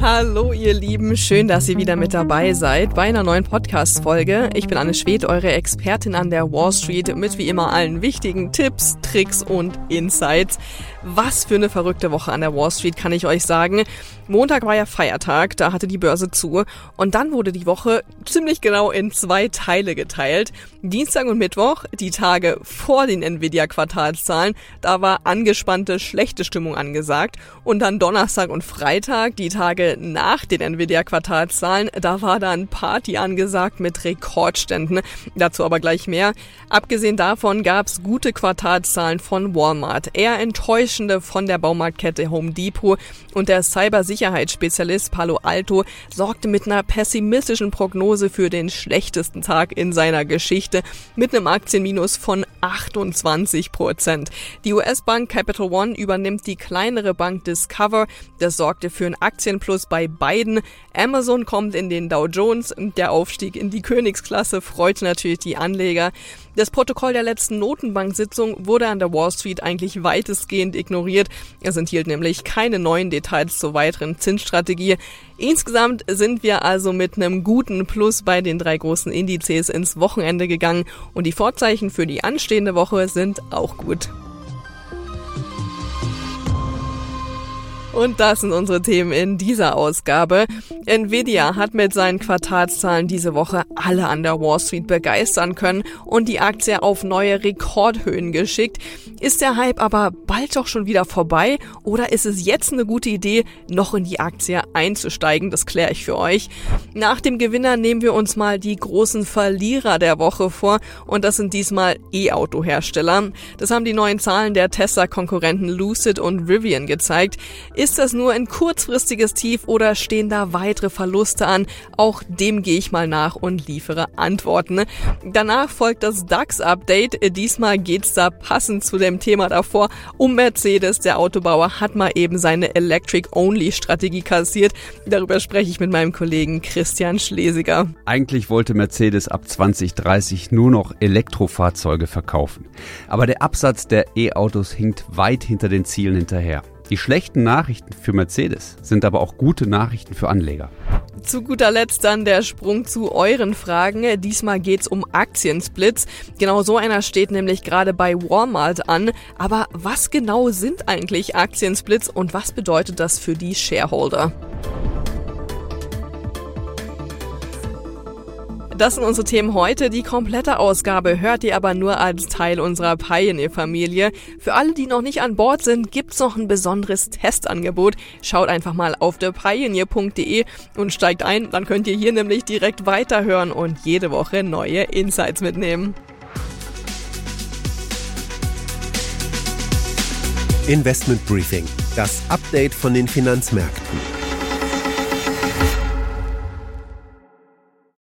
Hallo ihr Lieben, schön, dass ihr wieder mit dabei seid bei einer neuen Podcast-Folge. Ich bin Anne Schwedt, eure Expertin an der Wall Street mit wie immer allen wichtigen Tipps, Tricks und Insights. Was für eine verrückte Woche an der Wall Street, kann ich euch sagen. Montag war ja Feiertag, da hatte die Börse zu und dann wurde die Woche ziemlich genau in zwei Teile geteilt. Dienstag und Mittwoch, die Tage vor den Nvidia-Quartalszahlen, da war angespannte, schlechte Stimmung angesagt und dann Donnerstag und Freitag, die Tage nach den Nvidia-Quartalszahlen, da war dann Party angesagt mit Rekordständen. Dazu aber gleich mehr. Abgesehen davon gab's gute Quartalszahlen von Walmart, eher enttäuschende von der Baumarktkette Home Depot und der Cybersicherheitsspezialist Palo Alto sorgte mit einer pessimistischen Prognose für den schlechtesten Tag in seiner Geschichte mit einem Aktienminus von 28 Prozent. Die US-Bank Capital One übernimmt die kleinere Bank Discover. Das sorgte für einen Aktienplus bei beiden. Amazon kommt in den Dow Jones. Der Aufstieg in die Königsklasse freut natürlich die Anleger. Das Protokoll der letzten Notenbank-Sitzung wurde an der Wall Street eigentlich weitestgehend ignoriert. Es enthielt nämlich keine neuen Details zur weiteren Zinsstrategie. Insgesamt sind wir also mit einem guten Plus bei den drei großen Indizes ins Wochenende gegangen und die Vorzeichen für die anstehende Woche sind auch gut. Und das sind unsere Themen in dieser Ausgabe. Nvidia hat mit seinen Quartalszahlen diese Woche alle an der Wall Street begeistern können und die Aktie auf neue Rekordhöhen geschickt. Ist der Hype aber bald doch schon wieder vorbei oder ist es jetzt eine gute Idee, noch in die Aktie einzusteigen? Das kläre ich für euch. Nach dem Gewinner nehmen wir uns mal die großen Verlierer der Woche vor und das sind diesmal E-Auto-Hersteller. Das haben die neuen Zahlen der Tesla-Konkurrenten Lucid und Rivian gezeigt. Ist das nur ein kurzfristiges Tief oder stehen da weitere Verluste an? Auch dem gehe ich mal nach und liefere Antworten. Danach folgt das DAX-Update. Diesmal geht's da passend zu dem Thema davor um Mercedes. Der Autobauer hat mal eben seine Electric-Only-Strategie kassiert. Darüber spreche ich mit meinem Kollegen Christian Schlesiger. Eigentlich wollte Mercedes ab 2030 nur noch Elektrofahrzeuge verkaufen. Aber der Absatz der E-Autos hinkt weit hinter den Zielen hinterher. Die schlechten Nachrichten für Mercedes sind aber auch gute Nachrichten für Anleger. Zu guter Letzt dann der Sprung zu euren Fragen. Diesmal geht's um Aktiensplits. Genau so einer steht nämlich gerade bei Walmart an. Aber was genau sind eigentlich Aktiensplits und was bedeutet das für die Shareholder? Das sind unsere Themen heute. Die komplette Ausgabe hört ihr aber nur als Teil unserer Pioneer-Familie. Für alle, die noch nicht an Bord sind, gibt's noch ein besonderes Testangebot. Schaut einfach mal auf thepioneer.de und steigt ein. Dann könnt ihr hier nämlich direkt weiterhören und jede Woche neue Insights mitnehmen. Investment Briefing, das Update von den Finanzmärkten.